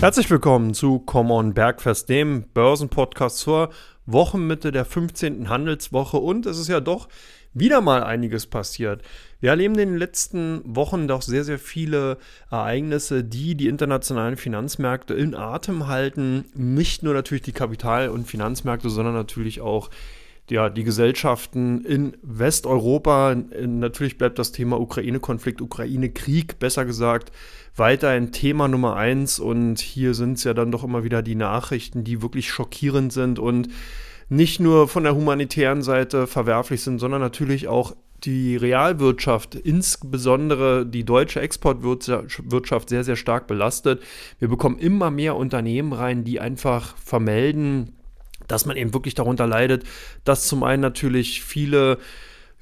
Herzlich willkommen zu Come On Bergfest, dem Börsenpodcast zur Wochenmitte der 15. Handelswoche. Und es ist ja doch wieder mal einiges passiert. Wir erleben in den letzten Wochen doch sehr, sehr viele Ereignisse, die die internationalen Finanzmärkte in Atem halten. Nicht nur natürlich die Kapital- und Finanzmärkte, sondern natürlich auch ja, die Gesellschaften in Westeuropa. Natürlich bleibt das Thema Ukraine-Konflikt, Ukraine-Krieg, besser gesagt, weiter ein Thema Nummer eins. Und hier sind es ja dann doch immer wieder die Nachrichten, die wirklich schockierend sind und nicht nur von der humanitären Seite verwerflich sind, sondern natürlich auch die Realwirtschaft, insbesondere die deutsche Exportwirtschaft, sehr, sehr stark belastet. Wir bekommen immer mehr Unternehmen rein, die einfach vermelden, dass man eben wirklich darunter leidet, dass zum einen natürlich viele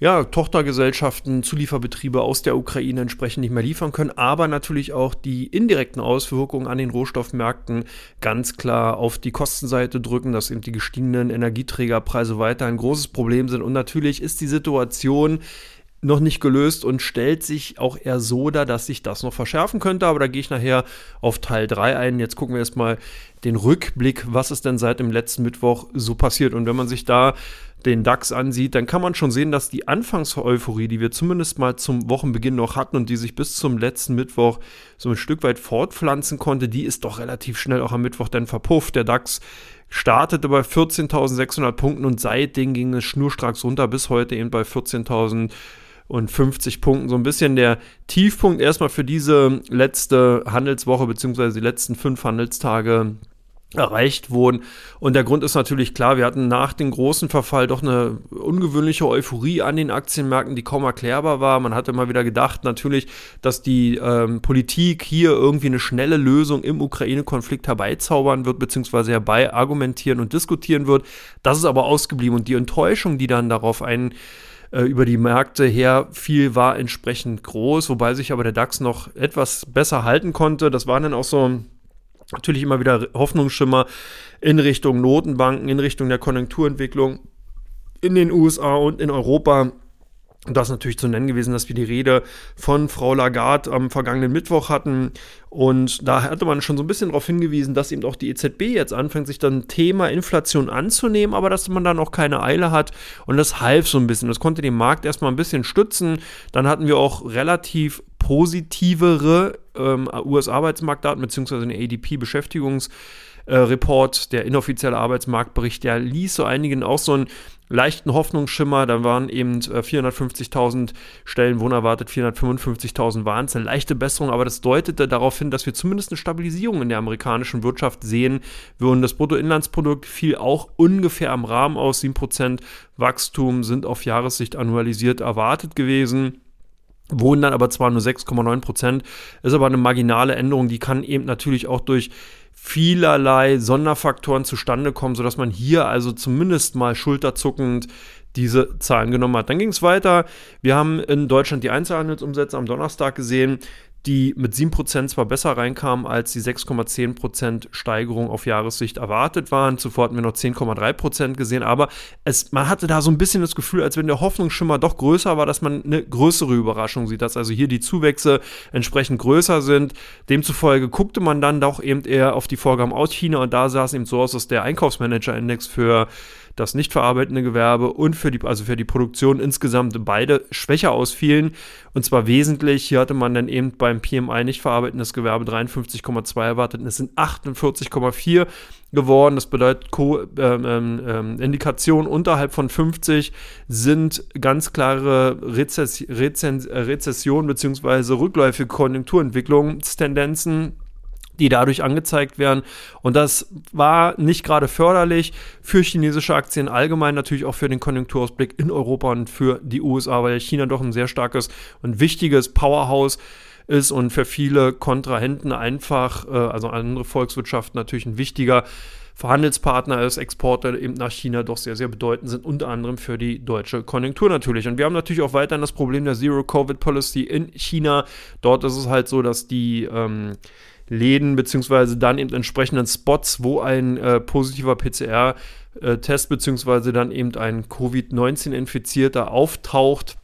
ja, Tochtergesellschaften, Zulieferbetriebe aus der Ukraine entsprechend nicht mehr liefern können, aber natürlich auch die indirekten Auswirkungen an den Rohstoffmärkten ganz klar auf die Kostenseite drücken, dass eben die gestiegenen Energieträgerpreise weiter ein großes Problem sind. Und natürlich ist die Situation noch nicht gelöst und stellt sich auch eher so dar, dass sich das noch verschärfen könnte. Aber da gehe ich nachher auf Teil 3 ein. Jetzt gucken wir erstmal den Rückblick, was ist denn seit dem letzten Mittwoch so passiert. Und wenn man sich da den DAX ansieht, dann kann man schon sehen, dass die Anfangseuphorie, die wir zumindest mal zum Wochenbeginn noch hatten und die sich bis zum letzten Mittwoch so ein Stück weit fortpflanzen konnte, die ist doch relativ schnell auch am Mittwoch dann verpufft. Der DAX startete bei 14.600 Punkten und seitdem ging es schnurstracks runter bis heute eben bei 14.000 und 50 Punkten. So ein bisschen der Tiefpunkt erstmal für diese letzte Handelswoche beziehungsweise die letzten fünf Handelstage erreicht wurden. Und der Grund ist natürlich klar, wir hatten nach dem großen Verfall doch eine ungewöhnliche Euphorie an den Aktienmärkten, die kaum erklärbar war. Man hatte mal wieder gedacht, natürlich, dass die ähm, Politik hier irgendwie eine schnelle Lösung im Ukraine-Konflikt herbeizaubern wird, beziehungsweise herbei argumentieren und diskutieren wird. Das ist aber ausgeblieben und die Enttäuschung, die dann darauf ein äh, über die Märkte her viel war entsprechend groß, wobei sich aber der DAX noch etwas besser halten konnte. Das waren dann auch so natürlich immer wieder Hoffnungsschimmer in Richtung Notenbanken, in Richtung der Konjunkturentwicklung in den USA und in Europa. Und das ist natürlich zu nennen gewesen, dass wir die Rede von Frau Lagarde am vergangenen Mittwoch hatten. Und da hatte man schon so ein bisschen darauf hingewiesen, dass eben auch die EZB jetzt anfängt, sich dann Thema Inflation anzunehmen, aber dass man dann auch keine Eile hat. Und das half so ein bisschen. Das konnte den Markt erstmal ein bisschen stützen. Dann hatten wir auch relativ positivere ähm, US-Arbeitsmarktdaten, beziehungsweise eine ADP-Beschäftigungs- äh, der inoffizielle Arbeitsmarktbericht, der ließ so einigen auch so einen leichten Hoffnungsschimmer. Da waren eben äh, 450.000 Stellen wohnerwartet, 455.000 waren es. Eine leichte Besserung, aber das deutete darauf hin, dass wir zumindest eine Stabilisierung in der amerikanischen Wirtschaft sehen würden. Das Bruttoinlandsprodukt fiel auch ungefähr am Rahmen aus. 7% Wachstum sind auf Jahressicht annualisiert erwartet gewesen wohnen dann aber zwar nur 6,9 Prozent, ist aber eine marginale Änderung, die kann eben natürlich auch durch vielerlei Sonderfaktoren zustande kommen, sodass man hier also zumindest mal schulterzuckend diese Zahlen genommen hat. Dann ging es weiter. Wir haben in Deutschland die Einzelhandelsumsätze am Donnerstag gesehen die mit 7% zwar besser reinkamen, als die 6,10% Steigerung auf Jahressicht erwartet waren. Zuvor hatten wir noch 10,3% gesehen, aber es, man hatte da so ein bisschen das Gefühl, als wenn der Hoffnungsschimmer doch größer war, dass man eine größere Überraschung sieht, dass also hier die Zuwächse entsprechend größer sind. Demzufolge guckte man dann doch eben eher auf die Vorgaben aus China und da sah es eben so aus, dass der Einkaufsmanager-Index für das nicht verarbeitende Gewerbe und für die, also für die Produktion insgesamt beide schwächer ausfielen. Und zwar wesentlich. Hier hatte man dann eben beim PMI nicht verarbeitendes Gewerbe 53,2 erwartet es sind 48,4 geworden. Das bedeutet, Co ähm, ähm, ähm Indikationen unterhalb von 50 sind ganz klare Rezess Rezess Rezession bzw. rückläufige Konjunkturentwicklungstendenzen die dadurch angezeigt werden. Und das war nicht gerade förderlich für chinesische Aktien allgemein, natürlich auch für den Konjunkturausblick in Europa und für die USA, weil China doch ein sehr starkes und wichtiges Powerhouse ist und für viele Kontrahenten einfach, äh, also andere Volkswirtschaften natürlich ein wichtiger Verhandelspartner ist, Exporte eben nach China doch sehr, sehr bedeutend sind, unter anderem für die deutsche Konjunktur natürlich. Und wir haben natürlich auch weiterhin das Problem der Zero-Covid-Policy in China. Dort ist es halt so, dass die ähm, Läden beziehungsweise dann eben entsprechenden Spots, wo ein äh, positiver PCR-Test äh, beziehungsweise dann eben ein Covid-19-Infizierter auftaucht,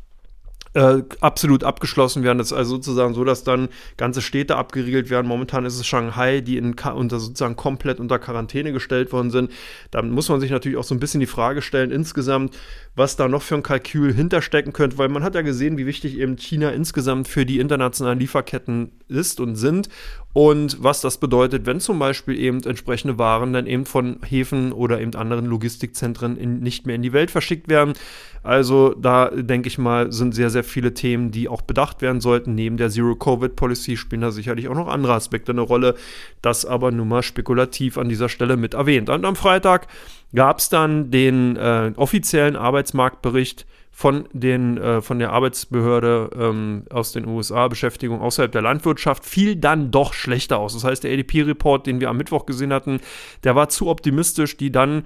äh, absolut abgeschlossen werden. Das ist also sozusagen so, dass dann ganze Städte abgeriegelt werden. Momentan ist es Shanghai, die in, unter, sozusagen komplett unter Quarantäne gestellt worden sind. Da muss man sich natürlich auch so ein bisschen die Frage stellen, insgesamt, was da noch für ein Kalkül hinterstecken könnte, weil man hat ja gesehen, wie wichtig eben China insgesamt für die internationalen Lieferketten ist und sind und was das bedeutet, wenn zum Beispiel eben entsprechende Waren dann eben von Häfen oder eben anderen Logistikzentren in, nicht mehr in die Welt verschickt werden. Also da denke ich mal, sind sehr, sehr viele Themen, die auch bedacht werden sollten. Neben der Zero-Covid-Policy spielen da sicherlich auch noch andere Aspekte eine Rolle. Das aber nur mal spekulativ an dieser Stelle mit erwähnt. Und am Freitag gab es dann den äh, offiziellen Arbeitsmarktbericht von, den, äh, von der Arbeitsbehörde ähm, aus den USA, Beschäftigung außerhalb der Landwirtschaft, fiel dann doch schlechter aus. Das heißt, der ADP-Report, den wir am Mittwoch gesehen hatten, der war zu optimistisch, die dann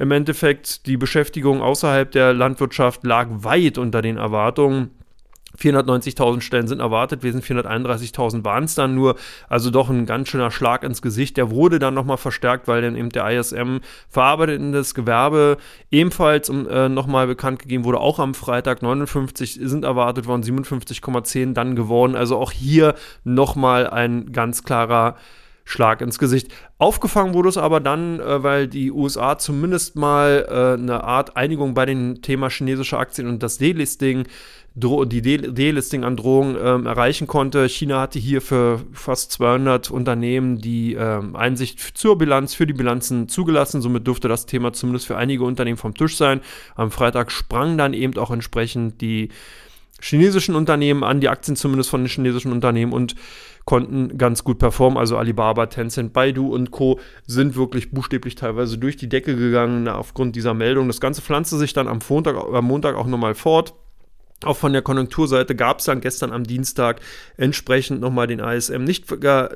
im Endeffekt die Beschäftigung außerhalb der Landwirtschaft lag weit unter den Erwartungen. 490.000 Stellen sind erwartet, wir sind 431.000 waren es dann nur, also doch ein ganz schöner Schlag ins Gesicht. Der wurde dann nochmal verstärkt, weil dann eben der ISM verarbeitendes Gewerbe ebenfalls äh, nochmal bekannt gegeben wurde, auch am Freitag 59 sind erwartet worden, 57,10 dann geworden. Also auch hier nochmal ein ganz klarer Schlag ins Gesicht. Aufgefangen wurde es aber dann, äh, weil die USA zumindest mal äh, eine Art Einigung bei dem Thema chinesische Aktien und das Delisting die Delisting an Drohungen ähm, erreichen konnte. China hatte hier für fast 200 Unternehmen die ähm, Einsicht zur Bilanz, für die Bilanzen zugelassen. Somit durfte das Thema zumindest für einige Unternehmen vom Tisch sein. Am Freitag sprang dann eben auch entsprechend die chinesischen Unternehmen an, die Aktien zumindest von den chinesischen Unternehmen und konnten ganz gut performen. Also Alibaba, Tencent, Baidu und Co. sind wirklich buchstäblich teilweise durch die Decke gegangen aufgrund dieser Meldung. Das Ganze pflanzte sich dann am, Montag, am Montag auch nochmal fort. Auch von der Konjunkturseite gab es dann gestern am Dienstag entsprechend nochmal den ISM nicht,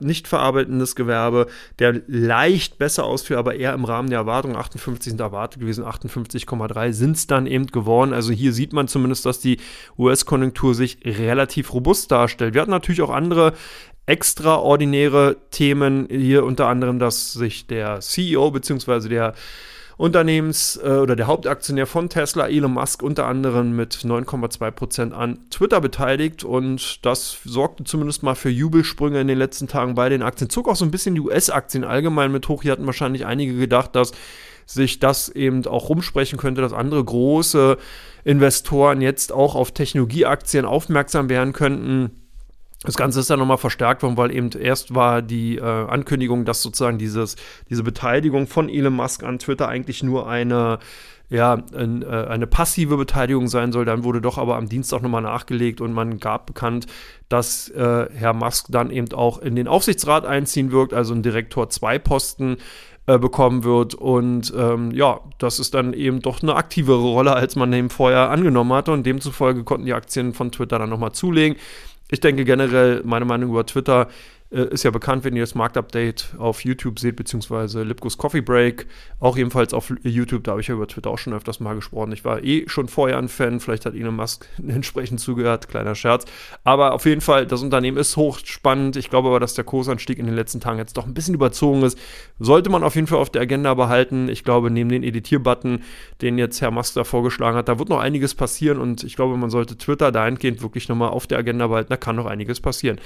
nicht verarbeitendes Gewerbe, der leicht besser ausfiel, aber eher im Rahmen der Erwartungen. 58 sind erwartet gewesen, 58,3 sind es dann eben geworden. Also hier sieht man zumindest, dass die US-Konjunktur sich relativ robust darstellt. Wir hatten natürlich auch andere extraordinäre Themen, hier unter anderem, dass sich der CEO bzw. der Unternehmens- äh, oder der Hauptaktionär von Tesla, Elon Musk, unter anderem mit 9,2% an Twitter beteiligt. Und das sorgte zumindest mal für Jubelsprünge in den letzten Tagen bei den Aktien. Zog auch so ein bisschen die US-Aktien allgemein mit hoch. Hier hatten wahrscheinlich einige gedacht, dass sich das eben auch rumsprechen könnte, dass andere große Investoren jetzt auch auf Technologieaktien aufmerksam werden könnten. Das Ganze ist dann nochmal verstärkt worden, weil eben erst war die äh, Ankündigung, dass sozusagen dieses, diese Beteiligung von Elon Musk an Twitter eigentlich nur eine, ja, ein, äh, eine passive Beteiligung sein soll. Dann wurde doch aber am Dienstag nochmal nachgelegt und man gab bekannt, dass äh, Herr Musk dann eben auch in den Aufsichtsrat einziehen wird, also ein Direktor 2 Posten äh, bekommen wird. Und ähm, ja, das ist dann eben doch eine aktivere Rolle, als man eben vorher angenommen hatte. Und demzufolge konnten die Aktien von Twitter dann nochmal zulegen. Ich denke generell, meine Meinung über Twitter äh, ist ja bekannt, wenn ihr das Marktupdate auf YouTube seht, beziehungsweise Lipkos Coffee Break, auch ebenfalls auf YouTube, da habe ich ja über Twitter auch schon öfters mal gesprochen. Ich war eh schon vorher ein Fan, vielleicht hat Elon Musk entsprechend zugehört, kleiner Scherz. Aber auf jeden Fall, das Unternehmen ist hochspannend. Ich glaube aber, dass der Kursanstieg in den letzten Tagen jetzt doch ein bisschen überzogen ist. Sollte man auf jeden Fall auf der Agenda behalten. Ich glaube, neben den Editierbutton, den jetzt Herr Musk da vorgeschlagen hat, da wird noch einiges passieren und ich glaube, man sollte Twitter dahingehend wirklich nochmal auf der Agenda behalten. Da kann noch einiges passieren.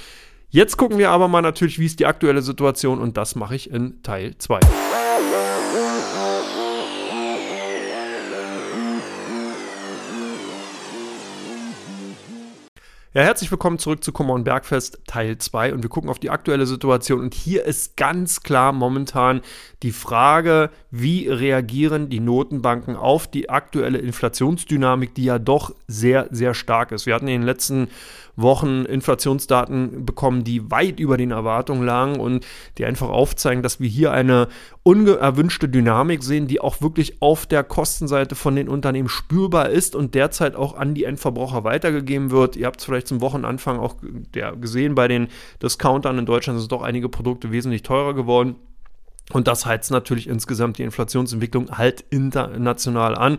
Jetzt gucken wir aber mal natürlich, wie ist die aktuelle Situation und das mache ich in Teil 2. Ja, herzlich willkommen zurück zu Come on Bergfest Teil 2 und wir gucken auf die aktuelle Situation und hier ist ganz klar momentan die Frage, wie reagieren die Notenbanken auf die aktuelle Inflationsdynamik, die ja doch sehr, sehr stark ist. Wir hatten in den letzten Wochen Inflationsdaten bekommen, die weit über den Erwartungen lagen und die einfach aufzeigen, dass wir hier eine unerwünschte Dynamik sehen, die auch wirklich auf der Kostenseite von den Unternehmen spürbar ist und derzeit auch an die Endverbraucher weitergegeben wird. Ihr habt es vielleicht zum Wochenanfang auch gesehen, bei den Discountern in Deutschland sind doch einige Produkte wesentlich teurer geworden. Und das heizt natürlich insgesamt die Inflationsentwicklung halt international an.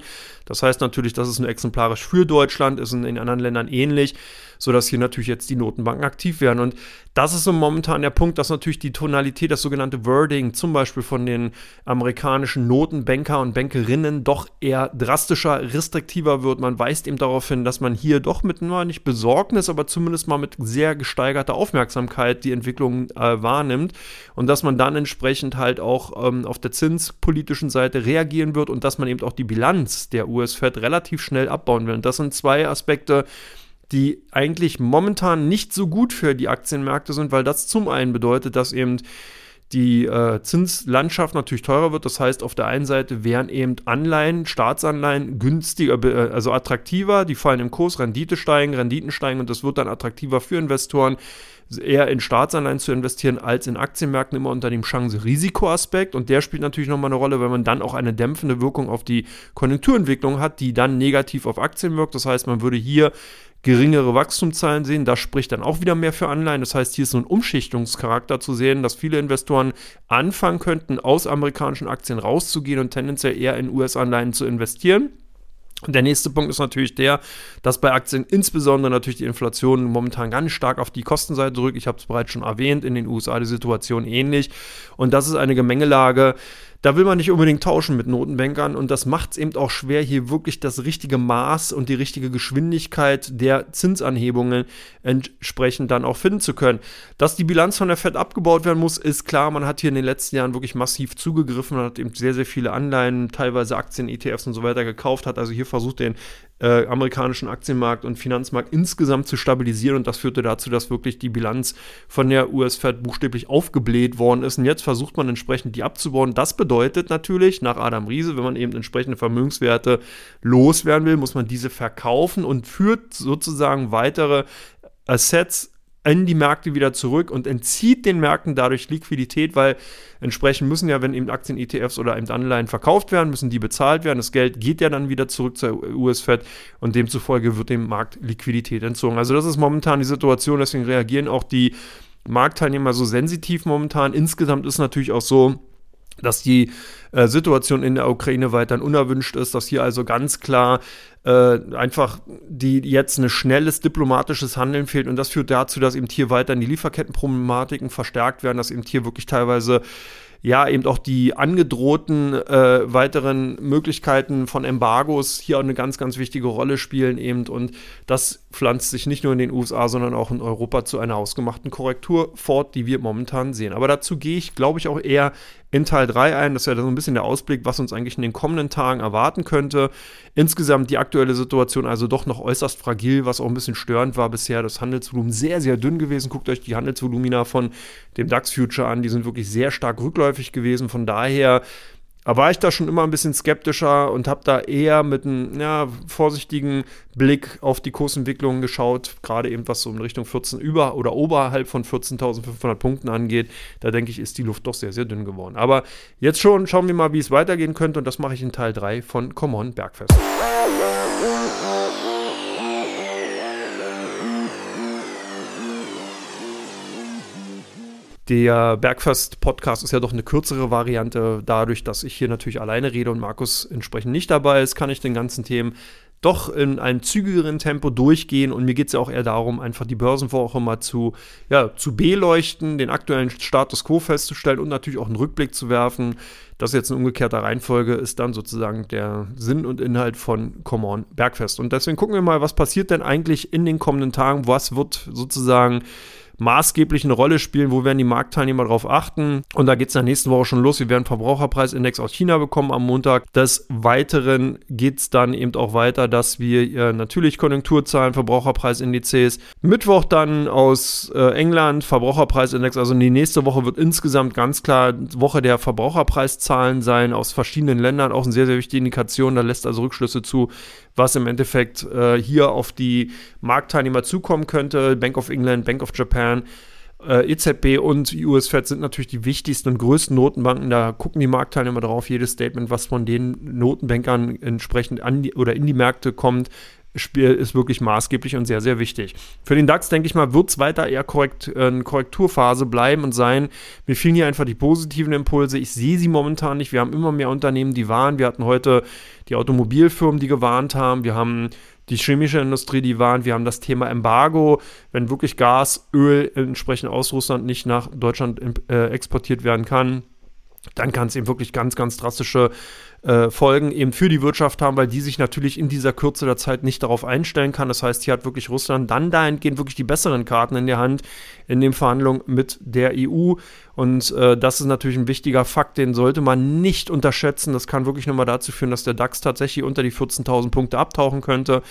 Das heißt natürlich, das ist nur exemplarisch für Deutschland, ist in den anderen Ländern ähnlich. sodass hier natürlich jetzt die Notenbanken aktiv werden. Und das ist so momentan der Punkt, dass natürlich die Tonalität, das sogenannte Wording, zum Beispiel von den amerikanischen Notenbanker und Bankerinnen, doch eher drastischer, restriktiver wird. Man weist eben darauf hin, dass man hier doch mit, nur nicht Besorgnis, aber zumindest mal mit sehr gesteigerter Aufmerksamkeit die Entwicklung äh, wahrnimmt und dass man dann entsprechend halt auch ähm, auf der zinspolitischen Seite reagieren wird und dass man eben auch die Bilanz der US-Fed relativ schnell abbauen will. Und das sind zwei Aspekte, die eigentlich momentan nicht so gut für die Aktienmärkte sind, weil das zum einen bedeutet, dass eben die äh, Zinslandschaft natürlich teurer wird. Das heißt, auf der einen Seite wären eben Anleihen, Staatsanleihen günstiger, äh, also attraktiver, die fallen im Kurs, Rendite steigen, Renditen steigen und das wird dann attraktiver für Investoren, eher in Staatsanleihen zu investieren als in Aktienmärkten, immer unter dem Chance-Risiko-Aspekt. Und der spielt natürlich nochmal eine Rolle, weil man dann auch eine dämpfende Wirkung auf die Konjunkturentwicklung hat, die dann negativ auf Aktien wirkt. Das heißt, man würde hier geringere Wachstumszahlen sehen. Das spricht dann auch wieder mehr für Anleihen. Das heißt, hier ist so ein Umschichtungscharakter zu sehen, dass viele Investoren anfangen könnten, aus amerikanischen Aktien rauszugehen und tendenziell eher in US-Anleihen zu investieren. Und der nächste Punkt ist natürlich der, dass bei Aktien insbesondere natürlich die Inflation momentan ganz stark auf die Kostenseite drückt. Ich habe es bereits schon erwähnt, in den USA die Situation ähnlich. Und das ist eine Gemengelage, da will man nicht unbedingt tauschen mit Notenbankern und das macht es eben auch schwer, hier wirklich das richtige Maß und die richtige Geschwindigkeit der Zinsanhebungen entsprechend dann auch finden zu können. Dass die Bilanz von der Fed abgebaut werden muss, ist klar. Man hat hier in den letzten Jahren wirklich massiv zugegriffen, man hat eben sehr, sehr viele Anleihen, teilweise Aktien, ETFs und so weiter gekauft, hat also hier versucht, den äh, amerikanischen Aktienmarkt und Finanzmarkt insgesamt zu stabilisieren und das führte dazu, dass wirklich die Bilanz von der US-Fed buchstäblich aufgebläht worden ist und jetzt versucht man entsprechend die abzubauen. Das bedeutet natürlich nach Adam Riese, wenn man eben entsprechende Vermögenswerte loswerden will, muss man diese verkaufen und führt sozusagen weitere Assets in die Märkte wieder zurück und entzieht den Märkten dadurch Liquidität, weil entsprechend müssen ja, wenn eben Aktien, ETFs oder eben Anleihen verkauft werden, müssen die bezahlt werden. Das Geld geht ja dann wieder zurück zur US-Fed und demzufolge wird dem Markt Liquidität entzogen. Also das ist momentan die Situation, deswegen reagieren auch die Marktteilnehmer so sensitiv momentan. Insgesamt ist natürlich auch so, dass die äh, Situation in der Ukraine weiterhin unerwünscht ist, dass hier also ganz klar äh, einfach die jetzt ein schnelles diplomatisches Handeln fehlt und das führt dazu, dass eben hier weiterhin die Lieferkettenproblematiken verstärkt werden, dass eben hier wirklich teilweise ja eben auch die angedrohten äh, weiteren Möglichkeiten von Embargos hier auch eine ganz, ganz wichtige Rolle spielen eben und das pflanzt sich nicht nur in den USA, sondern auch in Europa zu einer ausgemachten Korrektur fort, die wir momentan sehen. Aber dazu gehe ich, glaube ich, auch eher in Teil 3 ein. Das ist ja so ein bisschen der Ausblick, was uns eigentlich in den kommenden Tagen erwarten könnte. Insgesamt die aktuelle Situation also doch noch äußerst fragil, was auch ein bisschen störend war bisher. Das Handelsvolumen sehr, sehr dünn gewesen. Guckt euch die Handelsvolumina von dem DAX-Future an. Die sind wirklich sehr stark rückläufig gewesen. Von daher aber war ich da schon immer ein bisschen skeptischer und habe da eher mit einem ja, vorsichtigen Blick auf die Kursentwicklung geschaut, gerade eben was so in Richtung 14 über oder oberhalb von 14.500 Punkten angeht. Da denke ich, ist die Luft doch sehr, sehr dünn geworden. Aber jetzt schon schauen wir mal, wie es weitergehen könnte und das mache ich in Teil 3 von Common Bergfest. Der Bergfest-Podcast ist ja doch eine kürzere Variante. Dadurch, dass ich hier natürlich alleine rede und Markus entsprechend nicht dabei ist, kann ich den ganzen Themen doch in einem zügigeren Tempo durchgehen. Und mir geht es ja auch eher darum, einfach die Börsenwoche mal zu, ja, zu beleuchten, den aktuellen Status quo festzustellen und natürlich auch einen Rückblick zu werfen. Das jetzt in umgekehrter Reihenfolge ist dann sozusagen der Sinn und Inhalt von Come On Bergfest. Und deswegen gucken wir mal, was passiert denn eigentlich in den kommenden Tagen? Was wird sozusagen maßgeblich Rolle spielen, wo werden die Marktteilnehmer darauf achten. Und da geht es in der nächsten Woche schon los. Wir werden Verbraucherpreisindex aus China bekommen am Montag. Des Weiteren geht es dann eben auch weiter, dass wir äh, natürlich Konjunkturzahlen, Verbraucherpreisindizes. Mittwoch dann aus äh, England Verbraucherpreisindex. Also die nächste Woche wird insgesamt ganz klar Woche der Verbraucherpreiszahlen sein aus verschiedenen Ländern. Auch eine sehr, sehr wichtige Indikation. Da lässt also Rückschlüsse zu, was im Endeffekt äh, hier auf die Marktteilnehmer zukommen könnte. Bank of England, Bank of Japan, äh, EZB und US Fed sind natürlich die wichtigsten und größten Notenbanken. Da gucken die Marktteilnehmer darauf, jedes Statement, was von den Notenbankern entsprechend an die, oder in die Märkte kommt, ist wirklich maßgeblich und sehr, sehr wichtig. Für den DAX, denke ich mal, wird es weiter eher korrekt, eine Korrekturphase bleiben und sein. Mir fehlen hier einfach die positiven Impulse. Ich sehe sie momentan nicht. Wir haben immer mehr Unternehmen, die warnen. Wir hatten heute die Automobilfirmen, die gewarnt haben. Wir haben die chemische Industrie, die warnt. Wir haben das Thema Embargo, wenn wirklich Gas, Öl entsprechend aus Russland nicht nach Deutschland äh, exportiert werden kann dann kann es eben wirklich ganz, ganz drastische äh, Folgen eben für die Wirtschaft haben, weil die sich natürlich in dieser Kürze der Zeit nicht darauf einstellen kann. Das heißt, hier hat wirklich Russland dann dahingehend wirklich die besseren Karten in der Hand in den Verhandlungen mit der EU. Und äh, das ist natürlich ein wichtiger Fakt, den sollte man nicht unterschätzen. Das kann wirklich nochmal dazu führen, dass der DAX tatsächlich unter die 14.000 Punkte abtauchen könnte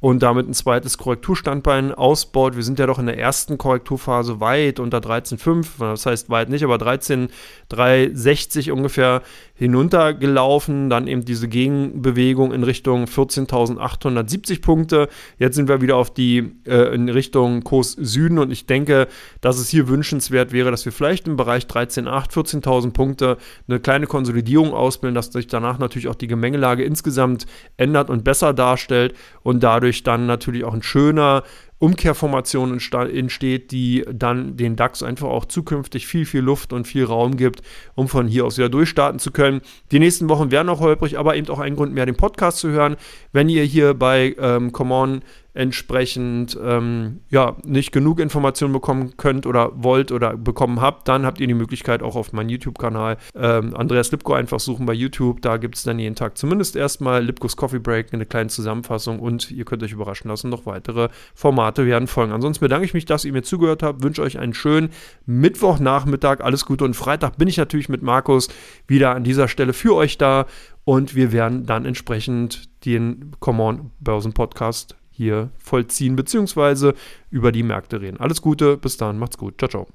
und damit ein zweites Korrekturstandbein ausbaut. Wir sind ja doch in der ersten Korrekturphase weit unter 13,5, das heißt weit nicht, aber 13,360 ungefähr hinuntergelaufen. Dann eben diese Gegenbewegung in Richtung 14.870 Punkte. Jetzt sind wir wieder auf die äh, in Richtung Kurs Süden und ich denke, dass es hier wünschenswert wäre, dass wir vielleicht im Bereich 13.8, 14.000 Punkte eine kleine Konsolidierung ausbilden, dass sich danach natürlich auch die Gemengelage insgesamt ändert und besser darstellt und dadurch dann natürlich auch ein schöner Umkehrformation entsteht, die dann den DAX einfach auch zukünftig viel, viel Luft und viel Raum gibt, um von hier aus wieder durchstarten zu können. Die nächsten Wochen werden noch holprig, aber eben auch ein Grund mehr, den Podcast zu hören. Wenn ihr hier bei ähm, Come On entsprechend ähm, ja, nicht genug Informationen bekommen könnt oder wollt oder bekommen habt, dann habt ihr die Möglichkeit auch auf meinem YouTube-Kanal ähm, Andreas Lipko einfach suchen bei YouTube. Da gibt es dann jeden Tag zumindest erstmal Lipkos Coffee Break, eine kleine Zusammenfassung und ihr könnt euch überraschen lassen, noch weitere Formate werden folgen. Ansonsten bedanke ich mich, dass ihr mir zugehört habt, wünsche euch einen schönen Mittwochnachmittag, alles Gute und Freitag bin ich natürlich mit Markus wieder an dieser Stelle für euch da und wir werden dann entsprechend den Common Börsen Podcast hier vollziehen, beziehungsweise über die Märkte reden. Alles Gute, bis dann, macht's gut. Ciao, ciao.